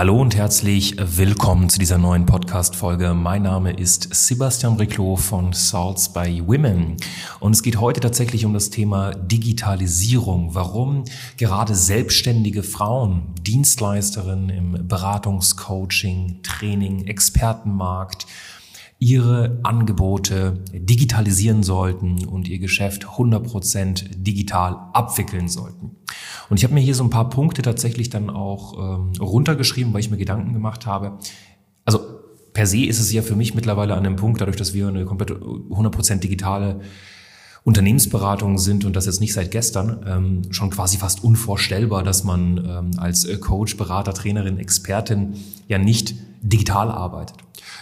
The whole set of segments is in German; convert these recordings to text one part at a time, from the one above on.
Hallo und herzlich willkommen zu dieser neuen Podcast-Folge. Mein Name ist Sebastian Briclot von Salts by Women und es geht heute tatsächlich um das Thema Digitalisierung. Warum gerade selbstständige Frauen, Dienstleisterinnen im Beratungscoaching, Training, Expertenmarkt, ihre Angebote digitalisieren sollten und ihr Geschäft 100% digital abwickeln sollten. Und ich habe mir hier so ein paar Punkte tatsächlich dann auch ähm, runtergeschrieben, weil ich mir Gedanken gemacht habe. Also per se ist es ja für mich mittlerweile an dem Punkt, dadurch, dass wir eine komplett 100% digitale Unternehmensberatung sind und das jetzt nicht seit gestern, ähm, schon quasi fast unvorstellbar, dass man ähm, als Coach, Berater, Trainerin, Expertin ja nicht digital arbeitet.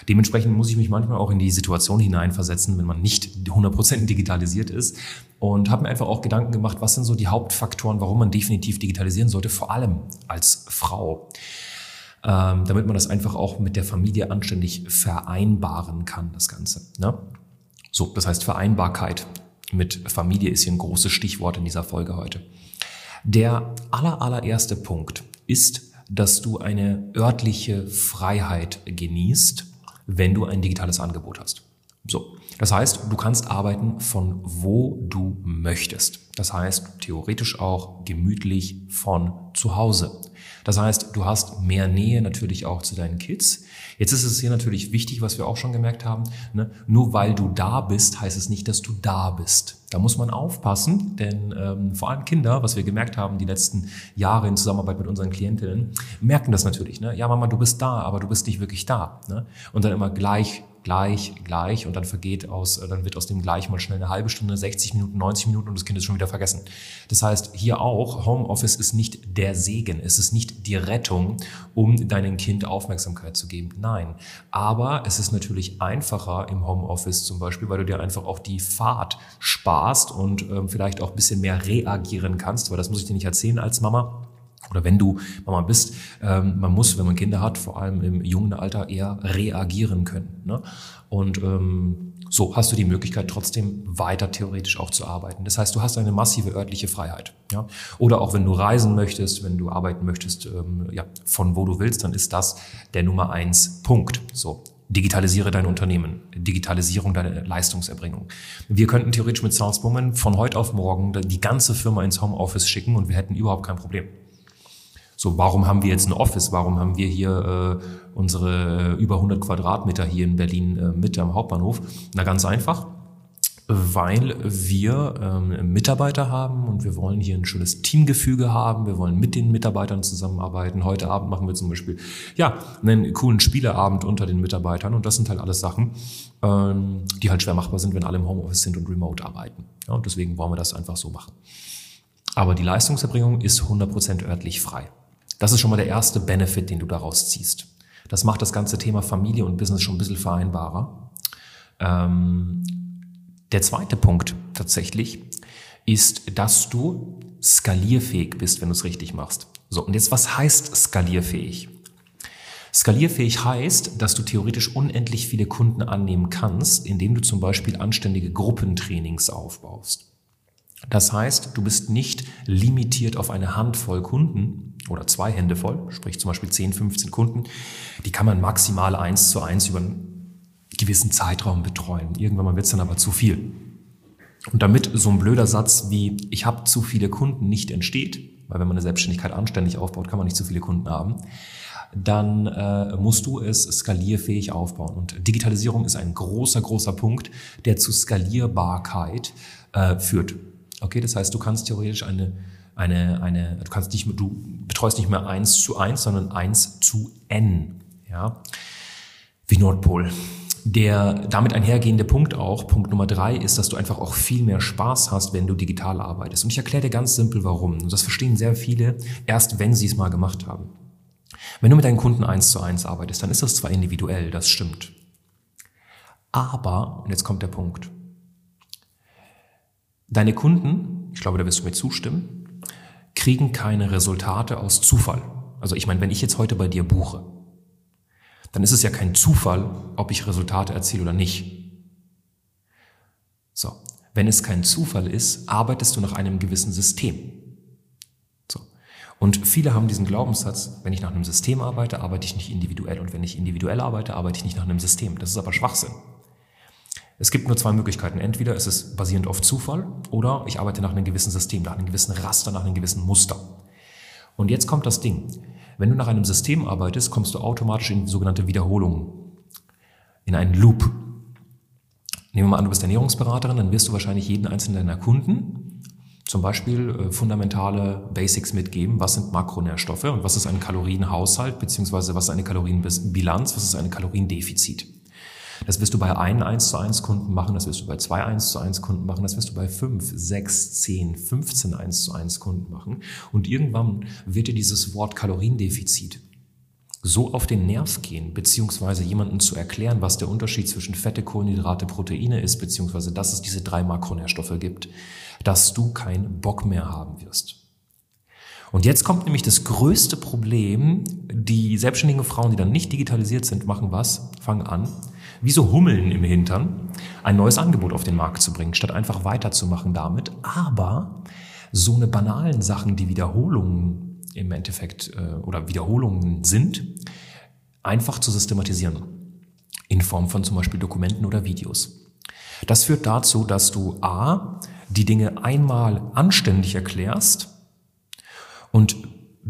Dementsprechend muss ich mich manchmal auch in die Situation hineinversetzen, wenn man nicht 100% digitalisiert ist und habe mir einfach auch Gedanken gemacht, was sind so die Hauptfaktoren, warum man definitiv digitalisieren sollte, vor allem als Frau. Ähm, damit man das einfach auch mit der Familie anständig vereinbaren kann, das Ganze. Ne? So, das heißt Vereinbarkeit mit Familie ist hier ein großes Stichwort in dieser Folge heute. Der aller, allererste Punkt ist, dass du eine örtliche Freiheit genießt wenn du ein digitales Angebot hast. So. Das heißt, du kannst arbeiten von wo du möchtest. Das heißt, theoretisch auch gemütlich von zu Hause. Das heißt, du hast mehr Nähe natürlich auch zu deinen Kids. Jetzt ist es hier natürlich wichtig, was wir auch schon gemerkt haben. Ne? Nur weil du da bist, heißt es nicht, dass du da bist. Da muss man aufpassen, denn ähm, vor allem Kinder, was wir gemerkt haben die letzten Jahre in Zusammenarbeit mit unseren Klientinnen, merken das natürlich. Ne? Ja, Mama, du bist da, aber du bist nicht wirklich da. Ne? Und dann immer gleich gleich, gleich und dann vergeht aus, dann wird aus dem gleich mal schnell eine halbe Stunde, 60 Minuten, 90 Minuten und das Kind ist schon wieder vergessen. Das heißt, hier auch, Homeoffice ist nicht der Segen, es ist nicht die Rettung, um deinem Kind Aufmerksamkeit zu geben. Nein. Aber es ist natürlich einfacher im Homeoffice zum Beispiel, weil du dir einfach auch die Fahrt sparst und ähm, vielleicht auch ein bisschen mehr reagieren kannst, weil das muss ich dir nicht erzählen als Mama oder wenn du Mama bist, ähm, man muss, wenn man Kinder hat, vor allem im jungen Alter eher reagieren können. Ne? Und ähm, so hast du die Möglichkeit, trotzdem weiter theoretisch auch zu arbeiten. Das heißt, du hast eine massive örtliche Freiheit. Ja? Oder auch wenn du reisen möchtest, wenn du arbeiten möchtest, ähm, ja, von wo du willst, dann ist das der Nummer eins Punkt. So. Digitalisiere dein Unternehmen, Digitalisierung deiner Leistungserbringung. Wir könnten theoretisch mit Saleswoman von heute auf morgen die ganze Firma ins Homeoffice schicken und wir hätten überhaupt kein Problem. So, warum haben wir jetzt ein Office? Warum haben wir hier äh, unsere über 100 Quadratmeter hier in Berlin äh, mit am Hauptbahnhof? Na, ganz einfach weil wir ähm, Mitarbeiter haben und wir wollen hier ein schönes Teamgefüge haben. Wir wollen mit den Mitarbeitern zusammenarbeiten. Heute Abend machen wir zum Beispiel ja einen coolen Spieleabend unter den Mitarbeitern und das sind halt alles Sachen, ähm, die halt schwer machbar sind, wenn alle im Homeoffice sind und remote arbeiten. Ja, und deswegen wollen wir das einfach so machen. Aber die Leistungserbringung ist 100% örtlich frei. Das ist schon mal der erste Benefit, den du daraus ziehst. Das macht das ganze Thema Familie und Business schon ein bisschen vereinbarer. Ähm, der zweite Punkt tatsächlich ist, dass du skalierfähig bist, wenn du es richtig machst. So, und jetzt was heißt skalierfähig? Skalierfähig heißt, dass du theoretisch unendlich viele Kunden annehmen kannst, indem du zum Beispiel anständige Gruppentrainings aufbaust. Das heißt, du bist nicht limitiert auf eine Handvoll Kunden oder zwei Hände voll, sprich zum Beispiel 10, 15 Kunden. Die kann man maximal eins zu eins über einen gewissen Zeitraum betreuen. Irgendwann wird es dann aber zu viel. Und damit so ein blöder Satz wie ich habe zu viele Kunden nicht entsteht, weil wenn man eine Selbstständigkeit anständig aufbaut, kann man nicht zu viele Kunden haben, dann äh, musst du es skalierfähig aufbauen. Und Digitalisierung ist ein großer, großer Punkt, der zu Skalierbarkeit äh, führt. Okay, das heißt, du kannst theoretisch eine, eine, eine, du kannst nicht, du betreust nicht mehr eins zu eins, sondern eins zu n, ja, wie Nordpol. Der damit einhergehende Punkt auch, Punkt Nummer drei, ist, dass du einfach auch viel mehr Spaß hast, wenn du digital arbeitest. Und ich erkläre dir ganz simpel, warum. Und das verstehen sehr viele erst, wenn sie es mal gemacht haben. Wenn du mit deinen Kunden eins zu eins arbeitest, dann ist das zwar individuell, das stimmt. Aber, und jetzt kommt der Punkt, deine Kunden, ich glaube, da wirst du mir zustimmen, kriegen keine Resultate aus Zufall. Also ich meine, wenn ich jetzt heute bei dir buche, dann ist es ja kein Zufall, ob ich Resultate erziele oder nicht. So, wenn es kein Zufall ist, arbeitest du nach einem gewissen System. So. Und viele haben diesen Glaubenssatz, wenn ich nach einem System arbeite, arbeite ich nicht individuell. Und wenn ich individuell arbeite, arbeite ich nicht nach einem System. Das ist aber Schwachsinn. Es gibt nur zwei Möglichkeiten. Entweder ist es basierend auf Zufall oder ich arbeite nach einem gewissen System, nach einem gewissen Raster, nach einem gewissen Muster. Und jetzt kommt das Ding. Wenn du nach einem System arbeitest, kommst du automatisch in sogenannte Wiederholungen, in einen Loop. Nehmen wir mal an, du bist Ernährungsberaterin, dann wirst du wahrscheinlich jeden einzelnen deiner Kunden zum Beispiel äh, fundamentale Basics mitgeben. Was sind Makronährstoffe und was ist ein Kalorienhaushalt, beziehungsweise was ist eine Kalorienbilanz, was ist eine Kaloriendefizit. Das wirst du bei einem 1 zu 1 Kunden machen, das wirst du bei zwei 1 zu 1 Kunden machen, das wirst du bei fünf, sechs, zehn, 15 1 zu 1 Kunden machen. Und irgendwann wird dir dieses Wort Kaloriendefizit so auf den Nerv gehen, beziehungsweise jemandem zu erklären, was der Unterschied zwischen Fette, Kohlenhydrate, Proteine ist, beziehungsweise dass es diese drei Makronährstoffe gibt, dass du keinen Bock mehr haben wirst. Und jetzt kommt nämlich das größte Problem. Die selbstständigen Frauen, die dann nicht digitalisiert sind, machen was? Fangen an, wie so Hummeln im Hintern, ein neues Angebot auf den Markt zu bringen, statt einfach weiterzumachen damit. Aber so eine banalen Sachen, die Wiederholungen im Endeffekt äh, oder Wiederholungen sind, einfach zu systematisieren. In Form von zum Beispiel Dokumenten oder Videos. Das führt dazu, dass du A, die Dinge einmal anständig erklärst und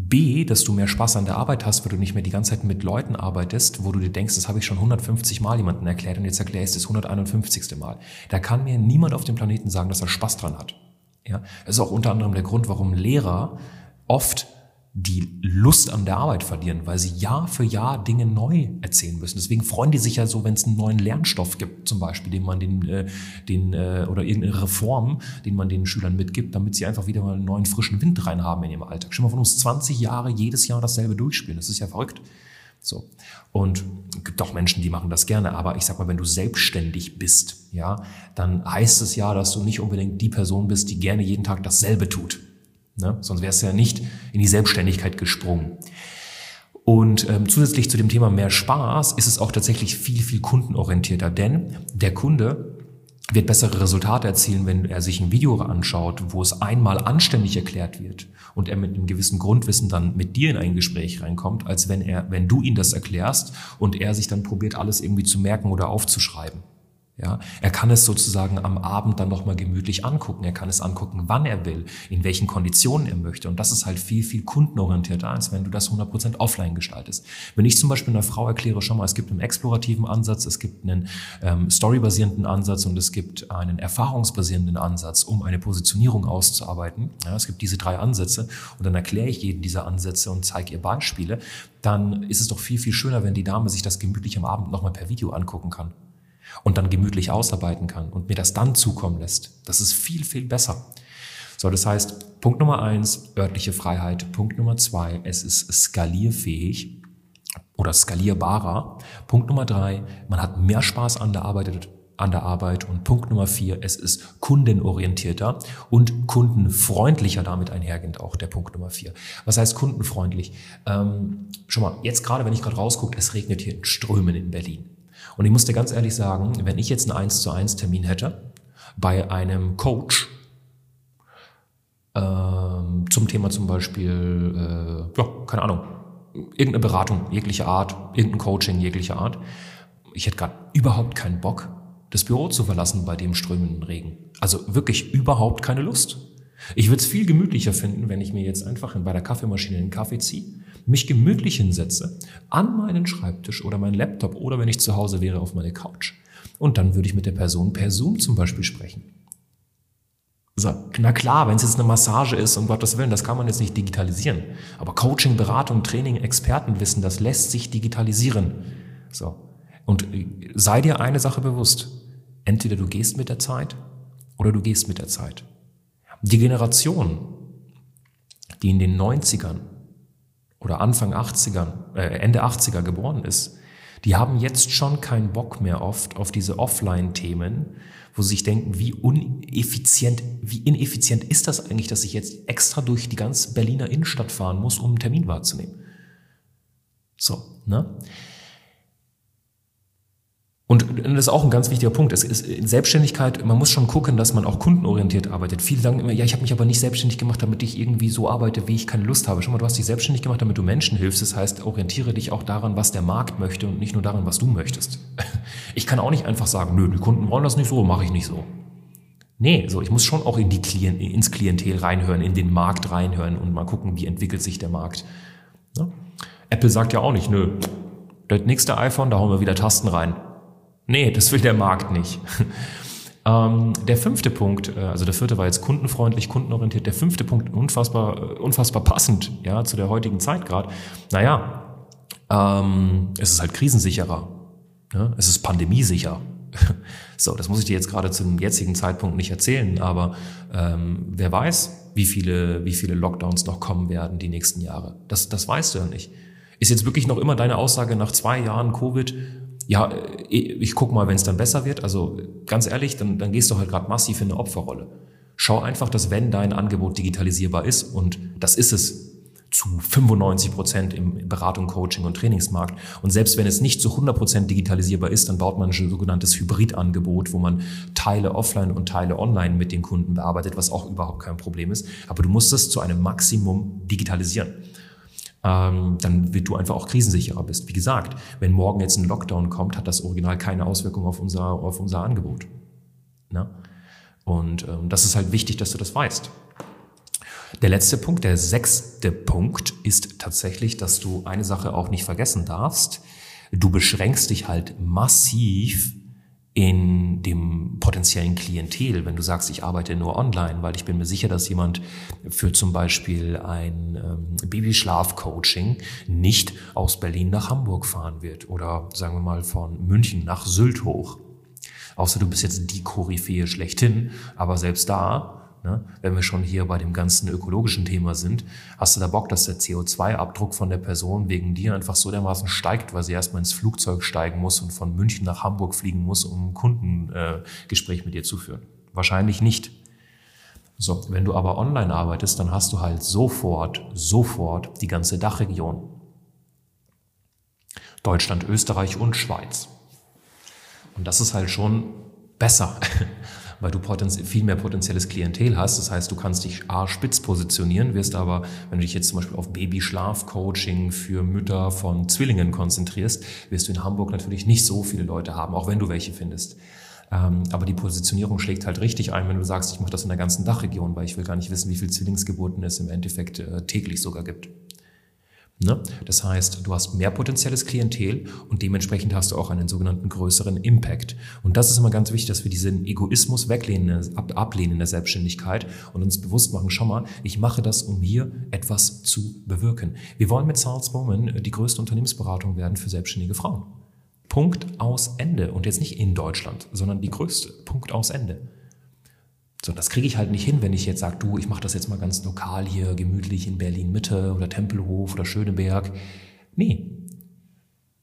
B, dass du mehr Spaß an der Arbeit hast, weil du nicht mehr die ganze Zeit mit Leuten arbeitest, wo du dir denkst, das habe ich schon 150 Mal jemandem erklärt und jetzt erkläre ich es das 151. Mal. Da kann mir niemand auf dem Planeten sagen, dass er Spaß dran hat. Ja, das ist auch unter anderem der Grund, warum Lehrer oft die Lust an der Arbeit verlieren, weil sie Jahr für Jahr Dinge neu erzählen müssen. Deswegen freuen die sich ja so, wenn es einen neuen Lernstoff gibt, zum Beispiel, den man den, äh, den äh, oder irgendeine Reform, den man den Schülern mitgibt, damit sie einfach wieder mal einen neuen frischen Wind rein haben in ihrem Alltag. Schon mal von uns 20 Jahre jedes Jahr dasselbe durchspielen. Das ist ja verrückt. So. Und es gibt auch Menschen, die machen das gerne. Aber ich sag mal, wenn du selbstständig bist, ja, dann heißt es ja, dass du nicht unbedingt die Person bist, die gerne jeden Tag dasselbe tut. Ne? Sonst wärst du ja nicht in die Selbstständigkeit gesprungen. Und ähm, zusätzlich zu dem Thema mehr Spaß ist es auch tatsächlich viel, viel kundenorientierter, denn der Kunde wird bessere Resultate erzielen, wenn er sich ein Video anschaut, wo es einmal anständig erklärt wird und er mit einem gewissen Grundwissen dann mit dir in ein Gespräch reinkommt, als wenn er, wenn du ihn das erklärst und er sich dann probiert, alles irgendwie zu merken oder aufzuschreiben. Ja, er kann es sozusagen am Abend dann nochmal gemütlich angucken. Er kann es angucken, wann er will, in welchen Konditionen er möchte. Und das ist halt viel, viel kundenorientierter, als wenn du das 100% offline gestaltest. Wenn ich zum Beispiel einer Frau erkläre, schau mal, es gibt einen explorativen Ansatz, es gibt einen ähm, storybasierenden Ansatz und es gibt einen erfahrungsbasierenden Ansatz, um eine Positionierung auszuarbeiten. Ja, es gibt diese drei Ansätze und dann erkläre ich jeden dieser Ansätze und zeige ihr Beispiele. Dann ist es doch viel, viel schöner, wenn die Dame sich das gemütlich am Abend nochmal per Video angucken kann und dann gemütlich ausarbeiten kann und mir das dann zukommen lässt. Das ist viel, viel besser. So, das heißt, Punkt Nummer eins, örtliche Freiheit. Punkt Nummer zwei, es ist skalierfähig oder skalierbarer. Punkt Nummer drei, man hat mehr Spaß an der Arbeit, an der Arbeit. Und Punkt Nummer vier, es ist kundenorientierter und kundenfreundlicher damit einhergehend auch der Punkt Nummer vier. Was heißt kundenfreundlich? Ähm, schon mal, jetzt gerade, wenn ich gerade rausgucke, es regnet hier in Strömen in Berlin. Und ich muss dir ganz ehrlich sagen, wenn ich jetzt einen 1 zu 1 Termin hätte bei einem Coach ähm, zum Thema zum Beispiel, äh, ja, keine Ahnung, irgendeine Beratung jeglicher Art, irgendein Coaching jeglicher Art, ich hätte gerade überhaupt keinen Bock, das Büro zu verlassen bei dem strömenden Regen. Also wirklich überhaupt keine Lust. Ich würde es viel gemütlicher finden, wenn ich mir jetzt einfach bei der Kaffeemaschine einen Kaffee ziehe, mich gemütlich hinsetze, an meinen Schreibtisch oder meinen Laptop oder wenn ich zu Hause wäre auf meine Couch. Und dann würde ich mit der Person per Zoom zum Beispiel sprechen. So, na klar, wenn es jetzt eine Massage ist, um Gottes Willen, das kann man jetzt nicht digitalisieren. Aber Coaching, Beratung, Training, Expertenwissen, das lässt sich digitalisieren. So. Und äh, sei dir eine Sache bewusst. Entweder du gehst mit der Zeit oder du gehst mit der Zeit. Die Generation, die in den 90ern oder Anfang 80ern, äh, Ende 80er geboren ist, Die haben jetzt schon keinen Bock mehr oft auf diese Offline-Themen, wo sie sich denken, wie uneffizient, wie ineffizient ist das eigentlich, dass ich jetzt extra durch die ganze Berliner Innenstadt fahren muss, um einen Termin wahrzunehmen. So, ne? Und das ist auch ein ganz wichtiger Punkt. Es ist Selbstständigkeit, man muss schon gucken, dass man auch kundenorientiert arbeitet. Viele sagen immer, ja, ich habe mich aber nicht selbstständig gemacht, damit ich irgendwie so arbeite, wie ich keine Lust habe. Schau mal, du hast dich selbstständig gemacht, damit du Menschen hilfst. Das heißt, orientiere dich auch daran, was der Markt möchte und nicht nur daran, was du möchtest. Ich kann auch nicht einfach sagen, nö, die Kunden wollen das nicht so, mache ich nicht so. Nee, so, ich muss schon auch in die Klient, ins Klientel reinhören, in den Markt reinhören und mal gucken, wie entwickelt sich der Markt. Ja? Apple sagt ja auch nicht, nö, das nächste iPhone, da hauen wir wieder Tasten rein. Nee, das will der Markt nicht. ähm, der fünfte Punkt, äh, also der vierte war jetzt kundenfreundlich, kundenorientiert. Der fünfte Punkt, unfassbar, äh, unfassbar passend, ja, zu der heutigen Zeit gerade. Naja, ähm, es ist halt krisensicherer. Ja? Es ist pandemiesicher. so, das muss ich dir jetzt gerade zum jetzigen Zeitpunkt nicht erzählen, aber ähm, wer weiß, wie viele, wie viele Lockdowns noch kommen werden die nächsten Jahre. Das, das weißt du ja nicht. Ist jetzt wirklich noch immer deine Aussage nach zwei Jahren Covid, ja, äh, ich guck mal, wenn es dann besser wird. Also ganz ehrlich, dann, dann gehst du halt gerade massiv in eine Opferrolle. Schau einfach, dass wenn dein Angebot digitalisierbar ist, und das ist es zu 95 Prozent im Beratung, Coaching und Trainingsmarkt. Und selbst wenn es nicht zu 100 Prozent digitalisierbar ist, dann baut man ein sogenanntes Hybridangebot, wo man Teile offline und Teile online mit den Kunden bearbeitet, was auch überhaupt kein Problem ist. Aber du musst es zu einem Maximum digitalisieren ähm, dann wird du einfach auch krisensicherer bist. Wie gesagt, wenn morgen jetzt ein Lockdown kommt, hat das Original keine Auswirkung auf unser, auf unser Angebot. Ne? Und ähm, das ist halt wichtig, dass du das weißt. Der letzte Punkt, der sechste Punkt ist tatsächlich, dass du eine Sache auch nicht vergessen darfst. Du beschränkst dich halt massiv in dem potenziellen Klientel, wenn du sagst, ich arbeite nur online, weil ich bin mir sicher, dass jemand für zum Beispiel ein ähm, Babyschlafcoaching nicht aus Berlin nach Hamburg fahren wird oder sagen wir mal von München nach Sylt hoch. Außer du bist jetzt die Koryphäe schlechthin, aber selbst da Ne? Wenn wir schon hier bei dem ganzen ökologischen Thema sind, hast du da Bock, dass der CO2-Abdruck von der Person wegen dir einfach so dermaßen steigt, weil sie erstmal ins Flugzeug steigen muss und von München nach Hamburg fliegen muss, um ein Kundengespräch mit dir zu führen? Wahrscheinlich nicht. So, wenn du aber online arbeitest, dann hast du halt sofort, sofort die ganze Dachregion. Deutschland, Österreich und Schweiz. Und das ist halt schon besser weil du viel mehr potenzielles Klientel hast. Das heißt, du kannst dich A, spitz positionieren, wirst aber, wenn du dich jetzt zum Beispiel auf Babyschlafcoaching für Mütter von Zwillingen konzentrierst, wirst du in Hamburg natürlich nicht so viele Leute haben, auch wenn du welche findest. Ähm, aber die Positionierung schlägt halt richtig ein, wenn du sagst, ich mache das in der ganzen Dachregion, weil ich will gar nicht wissen, wie viele Zwillingsgeburten es im Endeffekt äh, täglich sogar gibt. Ne? Das heißt, du hast mehr potenzielles Klientel und dementsprechend hast du auch einen sogenannten größeren Impact. Und das ist immer ganz wichtig, dass wir diesen Egoismus weglehnen, ab, ablehnen in der Selbstständigkeit und uns bewusst machen, schau mal, ich mache das, um hier etwas zu bewirken. Wir wollen mit Charles Bowman die größte Unternehmensberatung werden für selbstständige Frauen. Punkt aus Ende. Und jetzt nicht in Deutschland, sondern die größte. Punkt aus Ende. So, das kriege ich halt nicht hin, wenn ich jetzt sage, du, ich mache das jetzt mal ganz lokal hier, gemütlich in Berlin Mitte oder Tempelhof oder Schöneberg. Nee.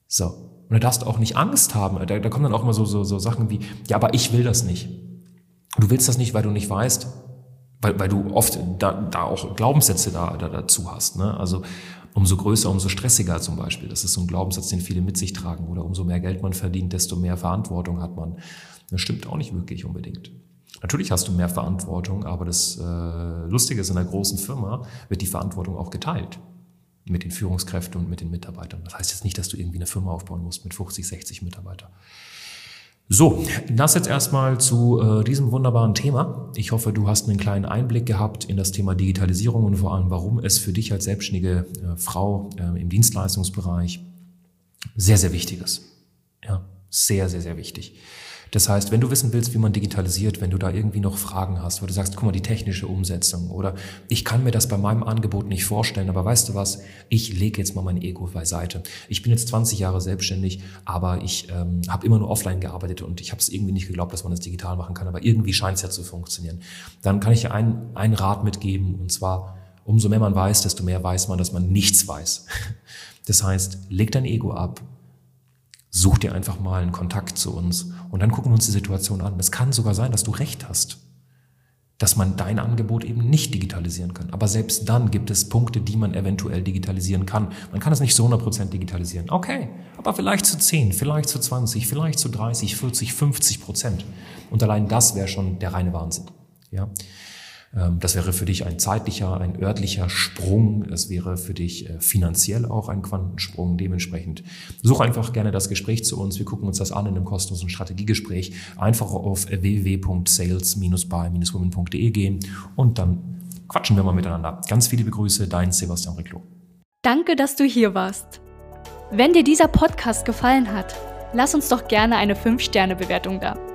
So. Und da darfst du auch nicht Angst haben. Da, da kommen dann auch immer so, so, so Sachen wie, ja, aber ich will das nicht. Du willst das nicht, weil du nicht weißt, weil, weil du oft da, da auch Glaubenssätze da, da dazu hast. Ne? Also umso größer, umso stressiger zum Beispiel. Das ist so ein Glaubenssatz, den viele mit sich tragen. Oder umso mehr Geld man verdient, desto mehr Verantwortung hat man. Das stimmt auch nicht wirklich unbedingt. Natürlich hast du mehr Verantwortung, aber das äh, Lustige ist, in einer großen Firma wird die Verantwortung auch geteilt mit den Führungskräften und mit den Mitarbeitern. Das heißt jetzt nicht, dass du irgendwie eine Firma aufbauen musst mit 50, 60 Mitarbeitern. So, das jetzt erstmal zu äh, diesem wunderbaren Thema. Ich hoffe, du hast einen kleinen Einblick gehabt in das Thema Digitalisierung und vor allem, warum es für dich als selbstständige äh, Frau äh, im Dienstleistungsbereich sehr, sehr wichtig ist. Ja, sehr, sehr, sehr wichtig. Das heißt, wenn du wissen willst, wie man digitalisiert, wenn du da irgendwie noch Fragen hast, wo du sagst, guck mal, die technische Umsetzung oder ich kann mir das bei meinem Angebot nicht vorstellen, aber weißt du was, ich lege jetzt mal mein Ego beiseite. Ich bin jetzt 20 Jahre selbstständig, aber ich ähm, habe immer nur offline gearbeitet und ich habe es irgendwie nicht geglaubt, dass man das digital machen kann, aber irgendwie scheint es ja zu funktionieren. Dann kann ich dir einen, einen Rat mitgeben und zwar, umso mehr man weiß, desto mehr weiß man, dass man nichts weiß. Das heißt, leg dein Ego ab, Such dir einfach mal einen Kontakt zu uns und dann gucken wir uns die Situation an. Es kann sogar sein, dass du recht hast dass man dein Angebot eben nicht digitalisieren kann. Aber selbst dann gibt es Punkte, die man eventuell digitalisieren kann. Man kann es nicht so 100% digitalisieren. Okay, aber vielleicht zu 10, vielleicht zu 20, vielleicht zu 30, 40, 50 Prozent. Und allein das wäre schon der reine Wahnsinn. Ja. Ähm, das wäre für dich ein zeitlicher, ein örtlicher Sprung. Es wäre für dich äh, finanziell auch ein Quantensprung. Dementsprechend such einfach gerne das Gespräch zu uns. Wir gucken uns das an in einem kostenlosen Strategiegespräch. Einfach auf www.sales-by-women.de gehen und dann quatschen wir mal miteinander. Ganz viele Begrüße, dein Sebastian Riclo. Danke, dass du hier warst. Wenn dir dieser Podcast gefallen hat, lass uns doch gerne eine 5-Sterne-Bewertung da.